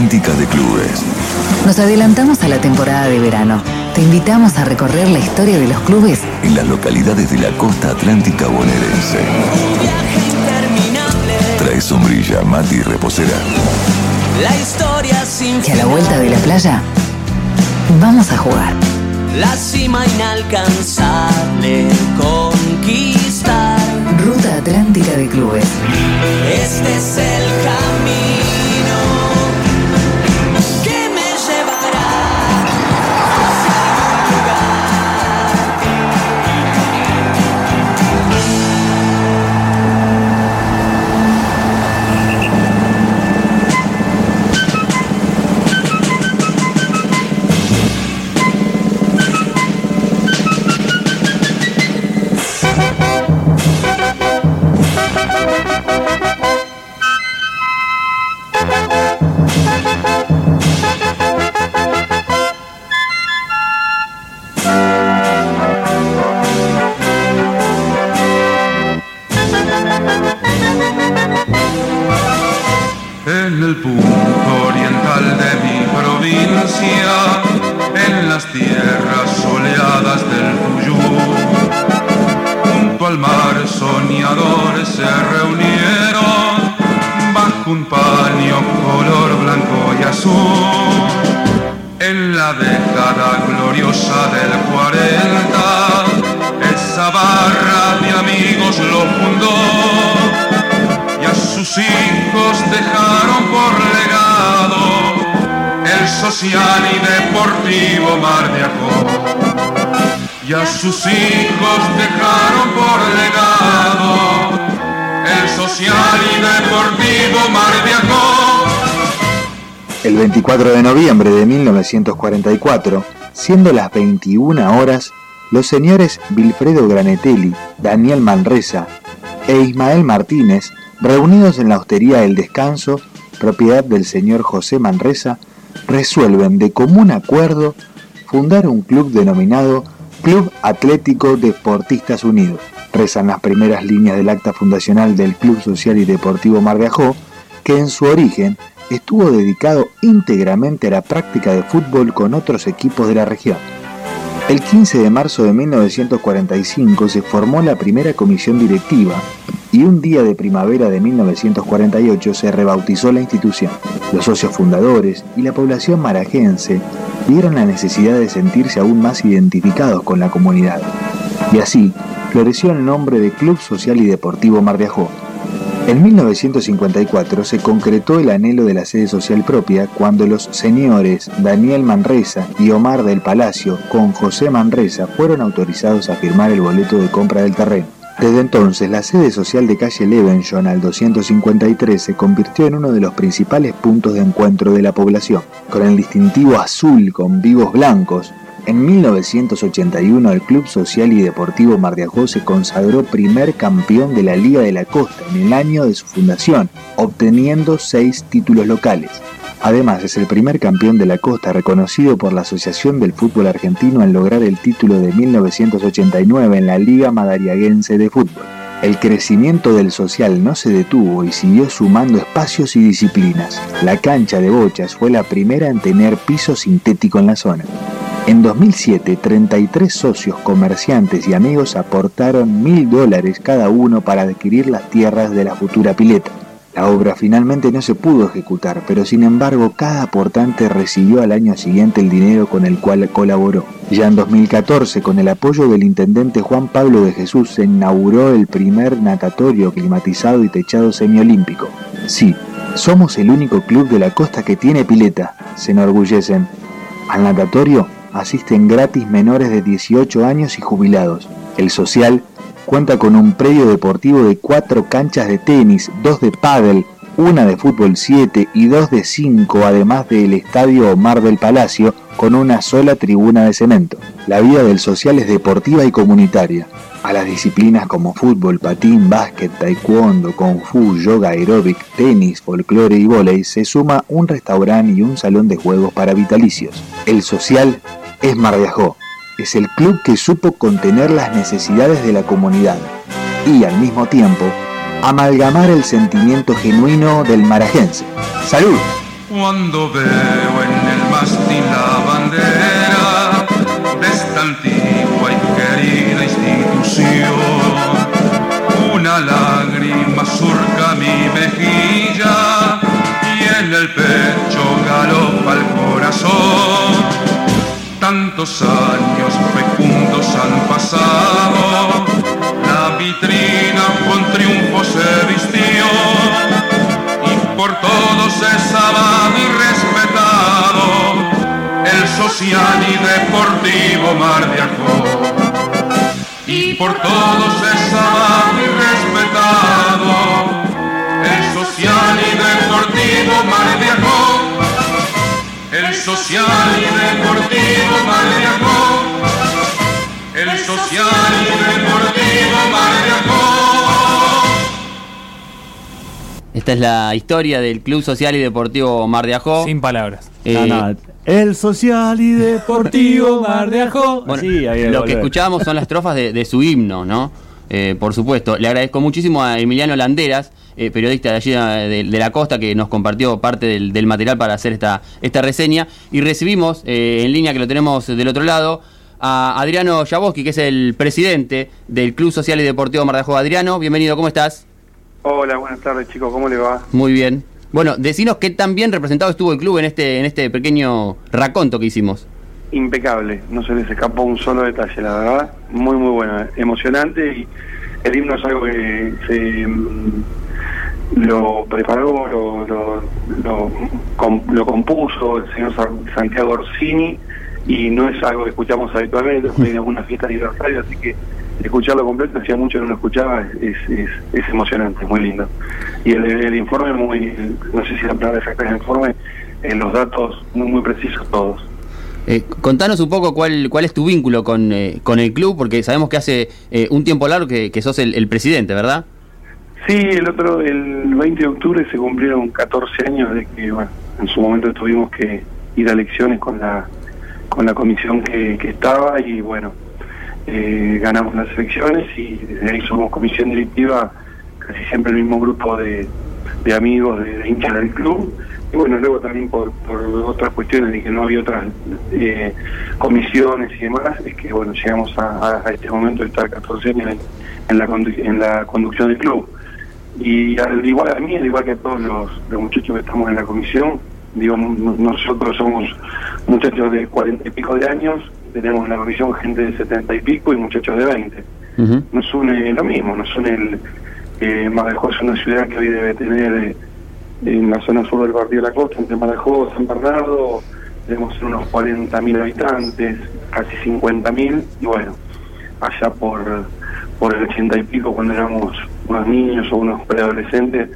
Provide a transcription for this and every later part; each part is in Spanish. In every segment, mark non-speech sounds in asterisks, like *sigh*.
Atlántica de Clubes. Nos adelantamos a la temporada de verano. Te invitamos a recorrer la historia de los clubes en las localidades de la costa atlántica bonaerense. Trae sombrilla, mate y reposera. La historia sin Y a la vuelta de la playa, vamos a jugar. La cima inalcanzable conquistar. Ruta Atlántica de Clubes. Este es el camino un paño color blanco y azul. En la década gloriosa del 40, esa barra de amigos lo fundó y a sus hijos dejaron por legado el social y deportivo Mar de Ajó. Y a sus hijos dejaron por legado El 24 de noviembre de 1944, siendo las 21 horas, los señores Wilfredo Granetelli, Daniel Manresa e Ismael Martínez, reunidos en la Hostería del Descanso, propiedad del señor José Manresa, resuelven de común acuerdo fundar un club denominado Club Atlético Deportistas Unidos. Rezan las primeras líneas del acta fundacional del Club Social y Deportivo Mar que en su origen estuvo dedicado íntegramente a la práctica de fútbol con otros equipos de la región. El 15 de marzo de 1945 se formó la primera comisión directiva y un día de primavera de 1948 se rebautizó la institución. Los socios fundadores y la población marajense vieron la necesidad de sentirse aún más identificados con la comunidad. Y así floreció el nombre de Club Social y Deportivo Mar. En 1954 se concretó el anhelo de la sede social propia cuando los señores Daniel Manresa y Omar del Palacio con José Manresa fueron autorizados a firmar el boleto de compra del terreno. Desde entonces, la sede social de calle Levenson al 253 se convirtió en uno de los principales puntos de encuentro de la población. Con el distintivo azul con vivos blancos, en 1981 el Club Social y Deportivo Mar de Ajó se consagró primer campeón de la Liga de la Costa en el año de su fundación, obteniendo seis títulos locales. Además, es el primer campeón de la costa reconocido por la Asociación del Fútbol Argentino en lograr el título de 1989 en la Liga Madariaguense de Fútbol. El crecimiento del social no se detuvo y siguió sumando espacios y disciplinas. La cancha de bochas fue la primera en tener piso sintético en la zona. En 2007, 33 socios, comerciantes y amigos aportaron mil dólares cada uno para adquirir las tierras de la futura pileta. La obra finalmente no se pudo ejecutar, pero sin embargo cada aportante recibió al año siguiente el dinero con el cual colaboró. Ya en 2014, con el apoyo del intendente Juan Pablo de Jesús, se inauguró el primer natatorio climatizado y techado semiolímpico. Sí, somos el único club de la costa que tiene pileta, se enorgullecen. Al natatorio asisten gratis menores de 18 años y jubilados. El social cuenta con un predio deportivo de cuatro canchas de tenis, dos de pádel, una de fútbol 7 y dos de 5, además del estadio Omar del Palacio, con una sola tribuna de cemento. La vida del social es deportiva y comunitaria. A las disciplinas como fútbol, patín, básquet, taekwondo, kung fu, yoga aeróbic, tenis, folclore y vóley se suma un restaurante y un salón de juegos para vitalicios. El social es Mar de Ajó. Es el club que supo contener las necesidades de la comunidad y al mismo tiempo amalgamar el sentimiento genuino del marajense. ¡Salud! Cuando veo en el mástil la bandera de esta antigua y querida institución, una lágrima surca mi mejilla y en el pecho galopa el corazón. Tantos años fecundos han pasado, la vitrina con triunfo se vistió y por todos es amado y respetado el social y deportivo Mar de Ajó. Y por todos es amado y respetado el social y deportivo Mar de Ajó. El social y deportivo. El social y deportivo Mar de Ajó. Esta es la historia del Club Social y Deportivo Mar de Ajó. Sin palabras. Eh, No, no, El social y deportivo Mar de Ajó. Bueno, Sí, ahí lo volver. que escuchábamos son las estrofas de, de su himno, ¿no? Eh, por supuesto. Le agradezco muchísimo a Emiliano Landeras, eh, periodista de allí eh, de, de la costa, que nos compartió parte del, del material para hacer esta, esta reseña. Y recibimos eh, en línea, que lo tenemos del otro lado, a Adriano Jaboski, que es el presidente del Club Social y Deportivo Mar de Ajó. Adriano, bienvenido, ¿cómo estás? Hola, buenas tardes chicos, ¿cómo le va? Muy bien. Bueno, decinos qué tan bien representado estuvo el club en este, en este pequeño raconto que hicimos. Impecable, no se les escapó un solo detalle, la verdad. Muy, muy bueno, emocionante y el himno es algo que se lo preparó, lo, lo, lo, com- lo compuso el señor Sa- Santiago Orsini y no es algo que escuchamos habitualmente, en alguna fiesta aniversario, así que escucharlo completo, hacía mucho que no lo escuchaba, es, es, es emocionante, muy lindo. Y el, el informe, muy, no sé si la palabra exacta es el informe, eh, los datos muy, muy precisos todos. Eh, contanos un poco cuál, cuál es tu vínculo con, eh, con el club, porque sabemos que hace eh, un tiempo largo que, que sos el presidente, ¿verdad? Sí, el otro, el 20 de octubre se cumplieron 14 años de que, bueno, en su momento tuvimos que ir a elecciones con la con la comisión que, que estaba y bueno, eh, ganamos las elecciones y desde ahí somos comisión directiva, casi siempre el mismo grupo de, amigos, de, de hinchas del club. Y bueno, luego también por, por otras cuestiones de que no había otras eh, comisiones y demás, es que bueno, llegamos a, a- este momento de estar 14 años en, en la, en la conducción del club. Y al igual a mí, al igual que a todos los, los muchachos que estamos en la comisión, digo, nosotros somos muchachos de cuarenta y pico de años, tenemos en la comisión gente de setenta y pico y muchachos de 20. Ujú. Nos une lo mismo, nos une el... Eh, es una ciudad que hoy debe tener eh, en la zona sur del Partido de la Costa, entre Madejó, San Bernardo, tenemos unos 40.000 habitantes, casi 50.000, y bueno, allá por, por el 80 y pico, cuando éramos unos niños o unos preadolescentes,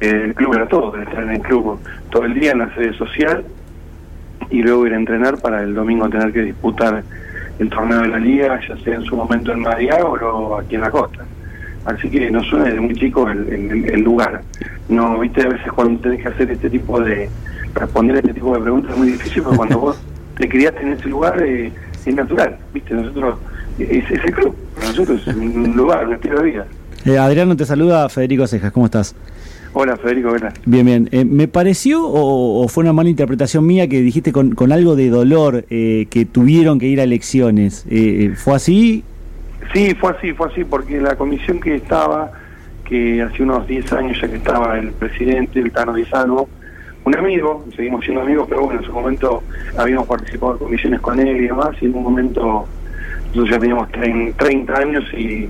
eh, el club era todo, estar en el club todo el día en la sede social y luego ir a entrenar para el domingo tener que disputar el torneo de la liga, ya sea en su momento en Mariago o luego aquí en la costa. Así que nos suena desde muy chico el, el- el lugar. No, viste, a veces cuando tenés que hacer este tipo de, responder a este tipo de preguntas es muy difícil, pero cuando vos *laughs* te criaste en ese lugar eh, es natural, viste, nosotros, es, es el club, para nosotros es un lugar, un estilo de vida. Eh, Adriano, te saluda Federico Cejas, ¿cómo estás? Hola Federico, ¿qué tal? Bien, bien. Eh, me pareció, o, o fue una mala interpretación mía, que dijiste con, con algo de dolor eh, que tuvieron que ir a elecciones. Eh, ¿Fue así? Sí, fue así, fue así, porque la comisión que estaba, que hace unos 10 años ya que estaba el presidente, el Tano Dizano, un amigo, seguimos siendo amigos, pero bueno, en su momento habíamos participado en comisiones con él y demás, y en un momento nosotros ya teníamos trein- 30 años y,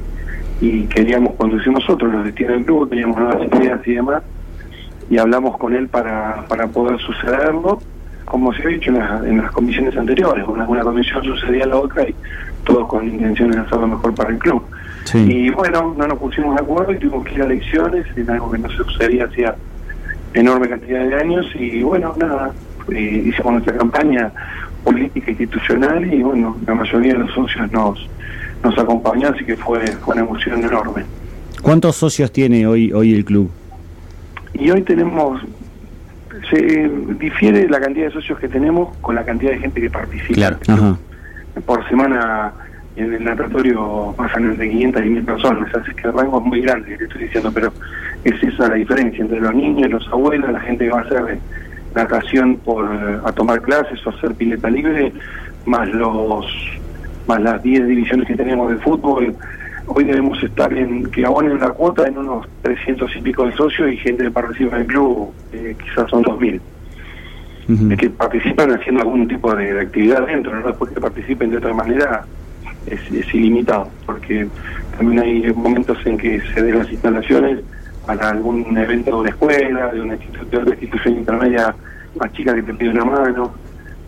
y queríamos conducir nosotros los destinos del club, teníamos nuevas ideas y demás, y hablamos con él para, para poder sucederlo, como se ha dicho en, la- en las comisiones anteriores, una, una comisión sucedía a la otra y todos con intenciones de hacer lo mejor para el club. Sí. Y bueno, no nos pusimos de acuerdo y tuvimos que ir a elecciones, en algo que no se sucedía hacía enorme cantidad de años y bueno, nada, eh, hicimos nuestra campaña política institucional y bueno, la mayoría de los socios nos nos acompañó, así que fue, fue una emoción enorme. ¿Cuántos socios tiene hoy, hoy el club? Y hoy tenemos, se difiere la cantidad de socios que tenemos con la cantidad de gente que participa. Claro. Ajá. Por semana en el laboratorio pasan entre 500 y 1000 personas, así que el rango es muy grande, te estoy diciendo, pero es esa la diferencia entre los niños, los abuelos, la gente que va a hacer natación por a tomar clases o hacer pileta libre, más los más las 10 divisiones que tenemos de fútbol, hoy debemos estar en que abonen la cuota en unos 300 y pico de socios y gente que participa en el club, eh, quizás son 2.000. Es que participan haciendo algún tipo de, de actividad dentro, no después que participen de otra manera es, es ilimitado, porque también hay momentos en que se den las instalaciones para algún evento de una escuela, de una institución, de otra institución intermedia más chica que te pide una mano.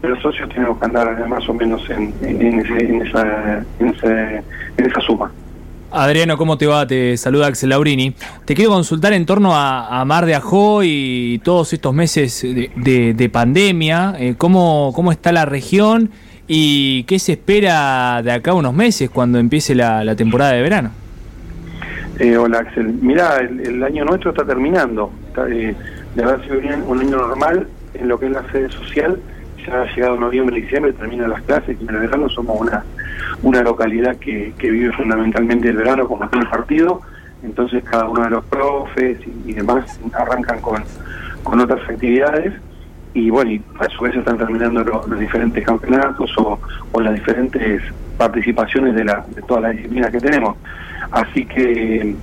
Los socios tenemos que andar más o menos en, en, ese- en esa, en, ese- en esa suma. Adriano, ¿cómo te va? Te saluda Axel Laurini. Te quiero consultar en torno a, a Mar de Ajó y todos estos meses de, de- de pandemia. eh, ¿cómo, ¿Cómo está la región y qué se espera de acá a unos meses cuando empiece la, la temporada de verano? Eh, hola Axel, mirá, el, el año nuestro está terminando. Está, eh, de haber sido un año normal en lo que es la sede social, ya ha llegado noviembre y diciembre, terminan las clases y en el verano somos una, una localidad que, que vive fundamentalmente el verano como todo el partido, entonces cada uno de los profes y, demás arrancan con, con otras actividades y bueno, y a su vez están terminando lo- los, diferentes campeonatos o, o las diferentes participaciones de, la, de todas las disciplinas que tenemos. Así que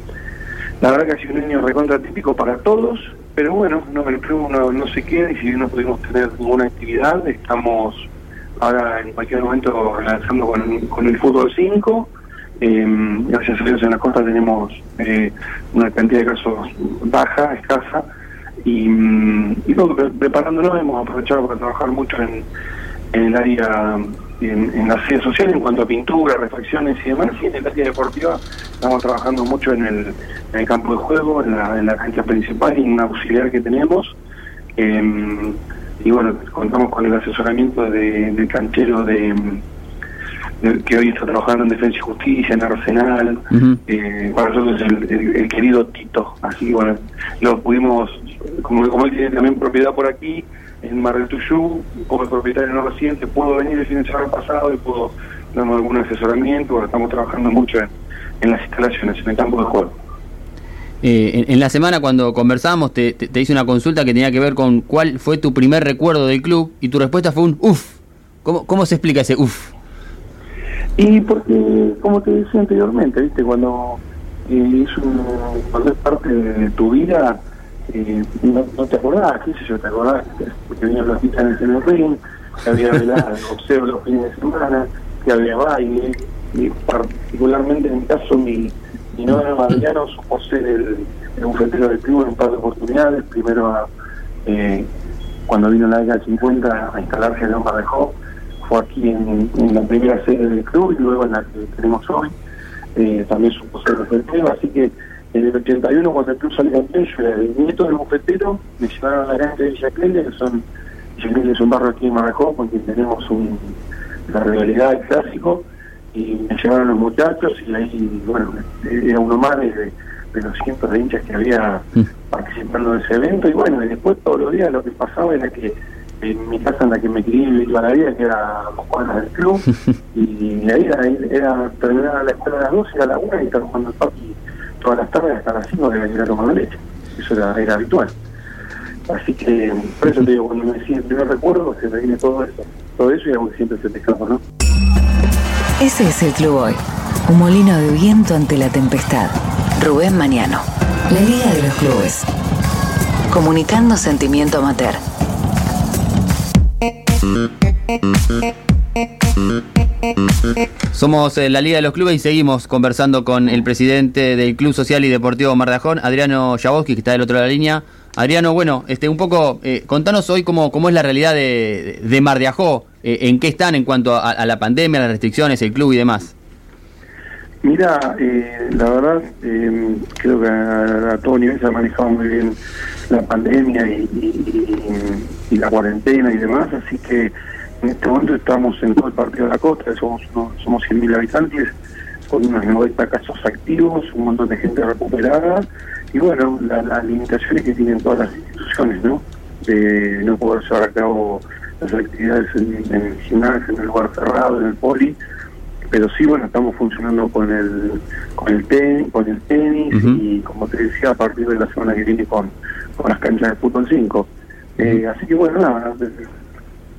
la verdad que ha sido un año recontra típico para todos, pero bueno, no, el club no, no se queda y si no pudimos tener ninguna actividad, estamos ahora en cualquier momento lanzando con, el fútbol 5. Eh, gracias a Dios en la costa tenemos eh, una cantidad de casos baja, escasa, y, mm, y preparándonos hemos aprovechado para trabajar mucho en el área, en, en la sede social en cuanto a pintura, refacciones y demás, y en el área deportiva estamos trabajando mucho en el, en el campo de juego, en la, en la cancha principal y en un auxiliar que tenemos. Eh, y bueno, contamos con el asesoramiento de- del canchero de, de- que hoy está trabajando en Defensa y Justicia, en Arsenal, eh, para nosotros es el, el- el querido Tito. Así que bueno, lo pudimos, como, como él tiene también propiedad por aquí, en Mar del Tuyú, como propietario no reciente, puedo venir el fin de semana pasado y puedo darnos algún asesoramiento, porque estamos trabajando mucho en, en las instalaciones, en el campo de juego. Eh, en, en la semana cuando conversamos te, te- te hice una consulta que tenía que ver con cuál fue tu primer recuerdo del club y tu respuesta fue un uff. ¿Cómo, ¿Cómo se explica ese uff? Y porque, como te decía anteriormente, viste, cuando eh, es un- cuando es parte de tu vida, no, no te acordás, qué sé yo, te acordás que- porque venían los titanes en el ring, que había velada, *laughs* boxeo los fines de semana, que había baile, y particularmente en mi caso mi, mi novio Mariano supo ser el, el bufetero del club en un par de oportunidades, primero eh, cuando vino la década del 50 a instalarse en Loma de Jó, fue aquí en, en la primera sede del club y luego en la que tenemos hoy. Eh, también supo ser bufetero, así que en el 81 cuando el club salió campeón, yo era el nieto del bufetero, me llevaron a la cancha de Villa que son, Villa Clelia es un barrio aquí en Marajó, con quien tenemos un, la rivalidad del clásico, y me llevaron los muchachos y ahí, bueno, era uno más de, de los cientos de hinchas que había participando de ese evento y bueno, y después todos los días lo que pasaba era que en mi casa en la que me crié toda la vida, que era a dos cuadras del club, *laughs* y ahí era, era terminar la escuela a las 12 y a la 1 y estar jugando al parque todas las tardes hasta las 5 que me ir a tomar leche. Eso era, era habitual. Así que, por eso te digo, cuando me decía el primer recuerdo, se me viene todo eso, todo eso y que siempre se te escapa, ¿no? Ese es el Club Hoy. Un molino de viento ante la tempestad. Rubén Mañano. La Liga de los Clubes. Comunicando sentimiento amateur. Somos eh, la Liga de los Clubes y seguimos conversando con el presidente del Club Social y Deportivo Mardajón, Adriano Jaboski, que está del otro lado de la línea. Adriano, bueno, este, un poco, eh, contanos hoy cómo, cómo es la realidad de, de Mar eh, en qué están en cuanto a, a la pandemia, las restricciones, el club y demás. Mira, eh, la verdad, eh, creo que a, a todo nivel se ha manejado muy bien la pandemia y, y- y- y la cuarentena y demás, así que en este momento estamos en todo el partido de la costa, somos, somos 100.000 habitantes, con unos 90 casos activos, un montón de gente recuperada, y bueno, la- las limitaciones que tienen todas las instituciones, ¿no? De no poder llevar a cabo las actividades en, en el gimnasio, en el lugar cerrado, en el poli, pero sí bueno estamos funcionando con el con el tenis con el tenis y como te decía a partir de la semana que viene con, con las canchas de fútbol 5 Eh, así que bueno, nada,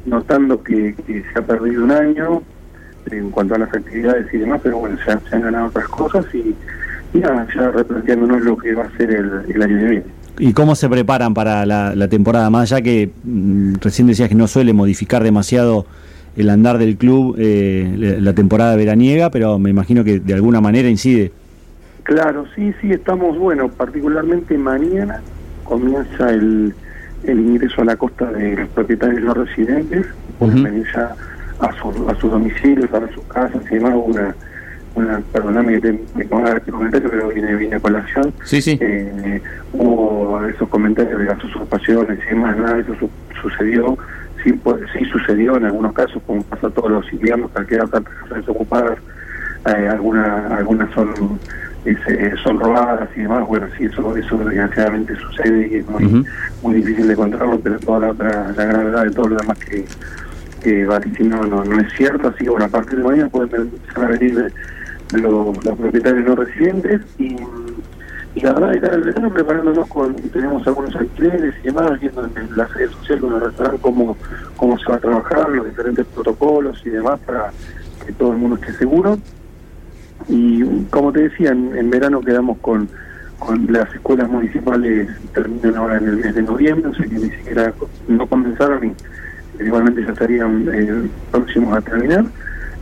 notando que, que se ha perdido un año en cuanto a las actividades y demás, pero bueno, se han, se han ganado otras cosas y, y nada, ya replanteándonos lo que va a ser el, el año que viene. ¿Y cómo se preparan para la, la temporada? Más allá que mm, recién decías que no suele modificar demasiado el andar del club eh, la la temporada veraniega, pero me imagino que de alguna manera incide. Claro, sí, sí, estamos, bueno, particularmente mañana comienza el, el ingreso a la costa de los propietarios no residentes, pueden Ujú. venir ya a su, a su domicilio, a sus casas y demás, una, una perdóname que te, me ponga este comentario, pero viene, viene a colación. Sí, sí. Eh, hubo esos comentarios de las usurpaciones y demás, nada de eso su- sucedió. Sí, pues, sí sucedió en algunos casos, como pasa a todos los inviernos, que al quedar tantas casas desocupadas, eh, algunas algunas son eh, son robadas y demás. Bueno, sí, eso, eso desgraciadamente sucede y es muy, muy difícil de controlarlo, pero toda la otra, la gravedad de todo lo demás que, que va diciendo no, no es cierto. Así que bueno, a partir de mañana pueden empezar a venir de- los, los propietarios no residentes y, y la verdad, cara al verano preparándonos con, tenemos algunos alquileres y demás, viendo en las redes sociales con el restaurante cómo, cómo se va a trabajar, los diferentes protocolos y demás para que todo el mundo esté seguro. Y como te decía, en, verano quedamos con, con las escuelas municipales, terminan ahora en el mes de noviembre, o sea que ni siquiera no comenzaron y igualmente ya estarían eh, próximos a terminar.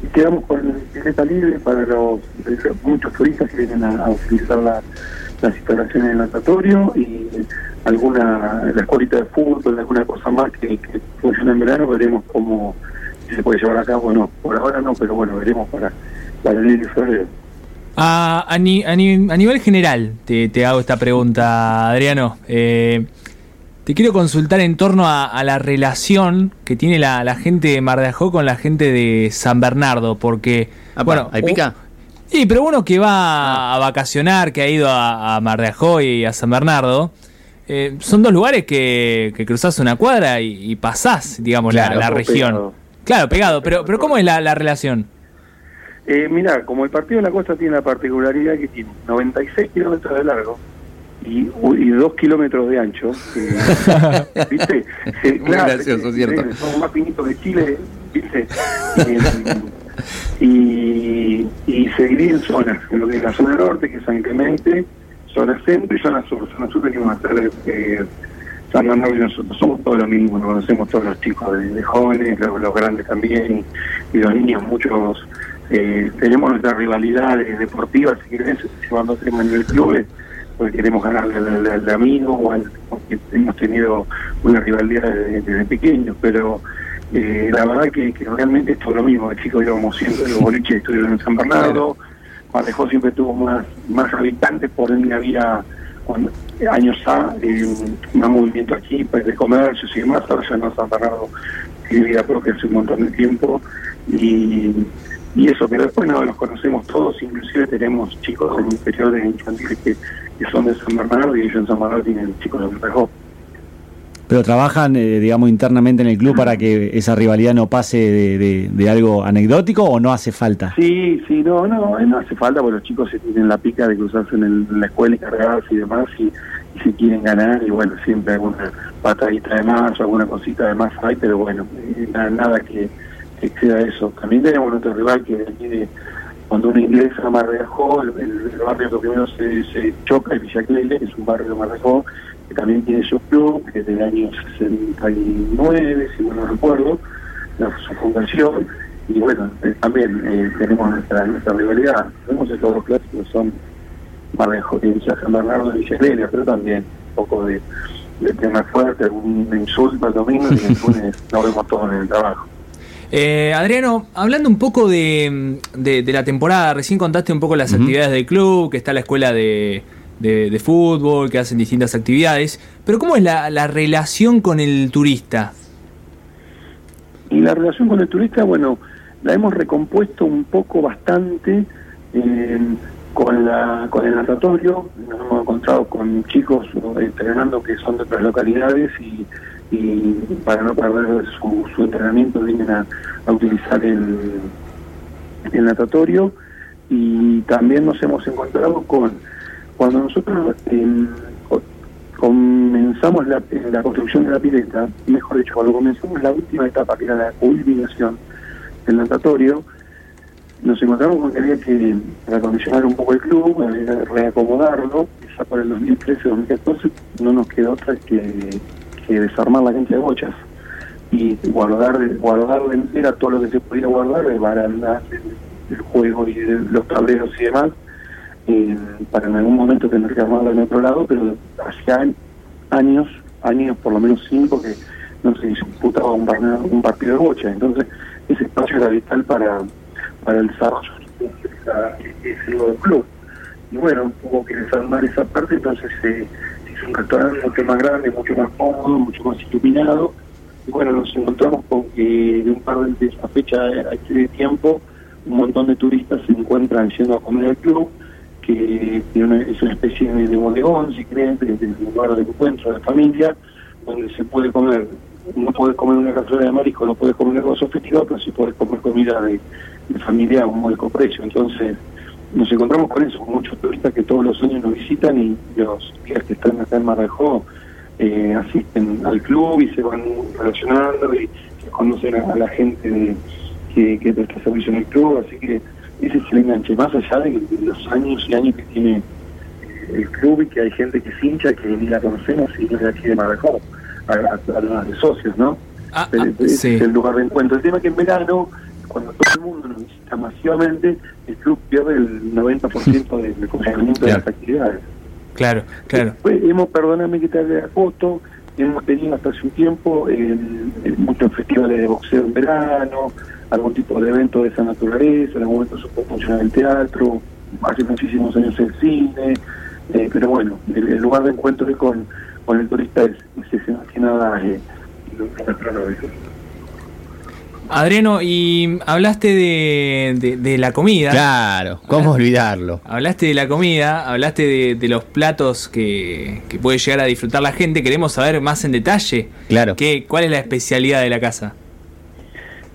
Y quedamos con pileta libre para los muchos turistas que vienen a, utilizar la- las instalaciones del natatorio y alguna, la escuelita de fútbol, alguna cosa más que, que funciona en verano, veremos cómo se puede llevar a cabo o no. Por ahora no, pero bueno, veremos para, A, a ni- a ni- a nivel general, te, te hago esta pregunta, Adriano. Eh, te quiero consultar en torno a, a la relación que tiene la, la gente de Mar de Ajó con la gente de San Bernardo, porque... Bueno, ¿ahí pica? Sí, pero uno que va a vacacionar, que ha ido a, a Mar de Ajó y a San Bernardo, eh, son dos lugares que, que cruzás una cuadra y, y pasás, digamos, la- Claro, la, región. pegado. Claro, pegado, pero, pero ¿cómo es la, la relación? Eh, mira, como el partido de la costa tiene la particularidad que tiene 96 kilómetros de largo y, y 2 kilómetros de ancho, *laughs* eh, ¿viste? Muy gracioso, cierto. sí, Somos más finitos que Chile, ¿viste? Eh, y, y se divide en zonas, en lo que es la zona norte, que es San Clemente, zona centro y zona sur. Zona sur venimos a hacer eh, San Bernardo y nosotros somos todos lo mismo, nos conocemos todos los chicos de, de jóvenes, los, los grandes también, y los niños, muchos eh, tenemos nuestras rivalidades deportivas, si querés, llevando a nivel clubes, porque queremos ganarle al, amigo o al, porque hemos tenido una rivalidad desde, desde pequeños, pero eh, la verdad que, que realmente es todo lo mismo, de chicos íbamos siempre, los boliches estuvieron en San Bernardo, Marejó siempre tuvo más, más habitantes, por ende había cuando- años A, eh, más movimiento aquí, pues, de comercios y demás, ahora ya no San Bernardo tiene vida propia hace un montón de tiempo y, y eso, pero después no los conocemos todos, inclusive tenemos chicos en inferiores infantiles que, que son de San Bernardo y ellos en San Bernardo tienen chicos de Marejó. Pero trabajan, eh, digamos, internamente en el club para que esa rivalidad no pase de, de- de algo anecdótico o no hace falta. Sí, sí, no, no, eh, no hace falta porque los chicos se tienen la pica de cruzarse en, el- en la escuela y cargarse y demás y, y si quieren ganar y bueno, siempre alguna patadita de más o alguna cosita de más hay, pero bueno, eh, na- nada que, que exceda eso. También tenemos nuestro rival que tiene, cuando uno ingresa a el, barrio que primero se, se choca es Villa Cleile, que es un barrio de Mar de Ajó, que también tiene su club, que es del año 69, si no recuerdo, su fundación, y bueno, eh, también eh, tenemos nuestra, rivalidad. Tenemos estos dos clásicos, son Mar de Ajó, Villa San Bernardo y Villa Clelia, pero también un poco de, tema fuerte, algún insulto al domingo y lunes nos vemos todos en el trabajo. Eh, Adriano, hablando un poco de, de- de la temporada, recién contaste un poco las actividades del club, que está la escuela de, de- de fútbol, que hacen distintas actividades, pero ¿cómo es la, la relación con el turista? Y la relación con el turista, bueno, la hemos recompuesto un poco bastante eh, con la con el natatorio. Nos hemos encontrado con chicos ¿no? entrenando que son de otras localidades y, y para no perder su, su entrenamiento vienen a, utilizar el, el natatorio. Y también nos hemos encontrado con, cuando nosotros eh, comenzamos la, construcción de la pileta, mejor dicho, cuando comenzamos la última etapa, que era la culminación del natatorio, nos encontramos con que había que reacondicionar un poco el club, reacomodarlo, ya por el 2013-2014 no nos quedó otra que, que desarmar la cancha de bochas y guardar guardar entera todo lo que se podía guardar, de barandas, el, juego y de los tableros y demás, eh, para en algún momento tener que armarlo en otro lado, pero hacía años, años por lo menos cinco que no se disputaba un, un partido de bocha, entonces ese espacio era vital para, para el desarrollo de esa- ese nuevo club. Y bueno, hubo que desarmar esa parte, entonces se se hizo un restaurante mucho más grande, mucho más cómodo, mucho más iluminado, y bueno, nos encontramos con que de un par de, esa fecha a este tiempo, un montón de turistas se encuentran yendo a comer al club, que es una especie de, de bodegón, si creen, de, de lugar de encuentro de familia, donde se puede comer, no puedes comer una cazuela de marisco, no puedes comer algo sofisticado, pero sí puedes comer comida de, familia a un módico precio. Entonces, nos encontramos con eso, con muchos turistas que todos los años nos visitan y los días que están acá en Marajó eh, asisten al club y se van relacionando y se conocen a, a la gente de- que, que presta servicio en el club, así que ese es el enganche, más allá de, de los años y años que tiene eh, el club y que hay gente que se hincha que ni la conocemos y no es de aquí de Marajó, a- a- además de socios, ¿no? Ah, ah, sí. es el lugar de encuentro. El tema es que en verano, cuando todo el mundo nos visita masivamente, el club pierde el 90% del funcionamiento de las actividades. Claro, claro. Hemos, perdóname que te haga la foto, hemos tenido hasta hace un tiempo muchos festivales de boxeo en verano, algún tipo de evento de esa naturaleza, en algún momento puede funcionar el teatro, hace muchísimos años el cine, eh, pero bueno, el, el lugar de encuentro es con, con el turista es, es que nada eh, lo gastronómico. Adriano, y hablaste de, de- de la comida. Claro, ¿cómo olvidarlo? Hablaste de la comida, hablaste de, de los platos que, que puede llegar a disfrutar la gente. Queremos saber más en detalle Claro. qué, cuál es la especialidad de la casa.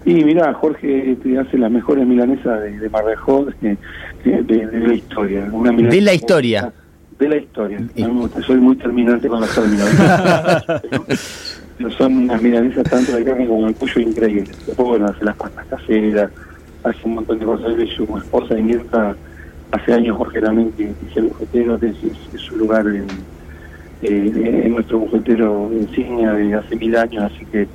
Y mira, Jorge te hace las mejores milanesas de, de Marrejón de, de- de la historia. Una milanesa- De la historia. De la historia. Soy muy terminante con los términos. *laughs* son unas milanesas tanto de carne como el pollo increíbles. Después, bueno, hace las pastas caseras, hace un montón de cosas. Y su esposa y hace años Jorge también que es el bufetero, es, su lugar en, eh, en nuestro bufetero insignia de hace mil años, así que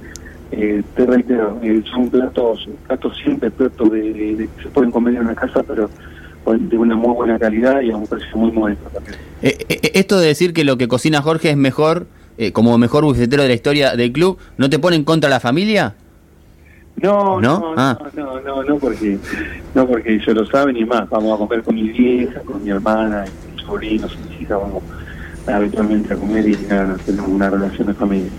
eh, te reitero, eh, son platos, platos siempre platos de, de- de- se pueden comer en una casa, pero de una muy buena calidad y a un precio muy modesto también. Eh, esto de decir que lo que cocina Jorge es mejor, eh, como mejor bufetero de la historia del club, ¿no te pone en contra la familia? No, ¿No? no, no, Ah. no, no, no, porque no porque ellos lo saben y más, vamos a comer con mi vieja, con mi hermana, y mis sobrinos, mis hijas, vamos habitualmente a comer y nada, tenemos una relación de familia.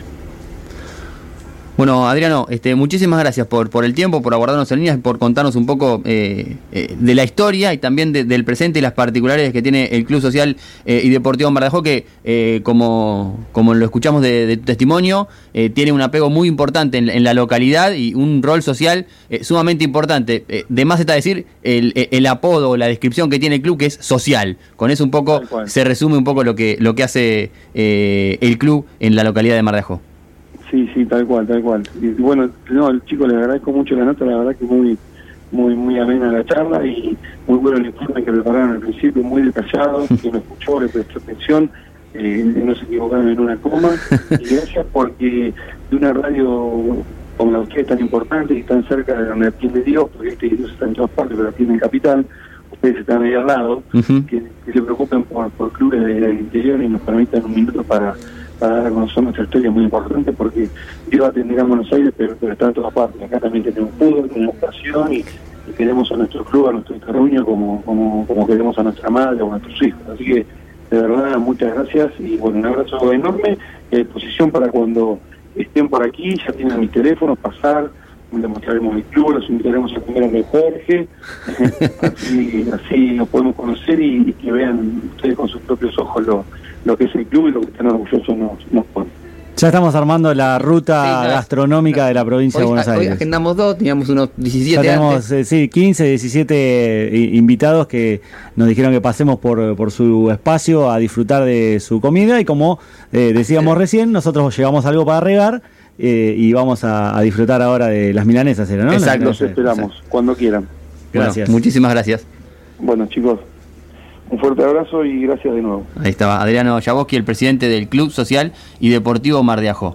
Bueno, Adriano, este, muchísimas gracias por, por el tiempo, por aguardarnos en líneas, por contarnos un poco eh, eh, de la historia y también de- del presente y las particularidades que tiene el Club Social eh, y Deportivo Bardajó, que eh, como, como lo escuchamos de, de tu testimonio, tiene un apego muy importante en, en la localidad y un rol social sumamente importante. De más está decir el, apodo o la descripción que tiene el club, que es social. Con eso un poco se resume un poco lo que, lo que hace el club en la localidad de Mardajó. Sí, sí, tal cual, tal cual. Y bueno, no, el chico le agradezco mucho la nota, la verdad que muy muy muy amena la charla y muy bueno el informe que prepararon al principio, muy detallado, *laughs* que me escuchó, le prestó atención, eh, no se equivocaron en una coma. *laughs* Y gracias porque de una radio como la de ustedes tan importante y tan cerca de donde atiende Dios, porque este Dios está en todas partes, pero atiende en Capital, ustedes están ahí al lado, que, que se preocupen por, por clubes de- del interior y nos permitan un minuto para, para dar a conocer nuestra historia muy importante porque Dios atenderá a Buenos Aires pero, está en todas partes. Acá también tenemos fútbol, tenemos pasión y, y queremos a nuestro club, a nuestro terruño como, como, queremos a nuestra madre o a nuestros hijos. Así que de verdad muchas gracias y bueno un abrazo enorme. A disposición para cuando estén por aquí ya tienen mis teléfonos, pasar les mostraremos el club, los invitaremos a comer a Jorge, *laughs* así, así nos podemos conocer y, y que vean ustedes con sus propios ojos lo, lo que es el club y lo que tan orgullosos nos, nos pone. Ya estamos armando la ruta Sí, gastronómica de la provincia de Hoy, Buenos hoy Aires. agendamos dos, teníamos unos 17 Ya tenemos antes. eh, sí, 15, 17 i- invitados que nos dijeron que pasemos por, por su espacio a disfrutar de su comida y como eh, decíamos recién, nosotros llevamos algo para regar eh, y vamos a, a disfrutar ahora de las milanesas, ¿era, ¿no? Exacto. Los esperamos, cuando quieran. Gracias. Bueno, muchísimas gracias. Bueno, chicos, un fuerte abrazo y gracias de nuevo. Ahí estaba Adriano Jaboski, el presidente del Club Social y Deportivo Mar de Ajó.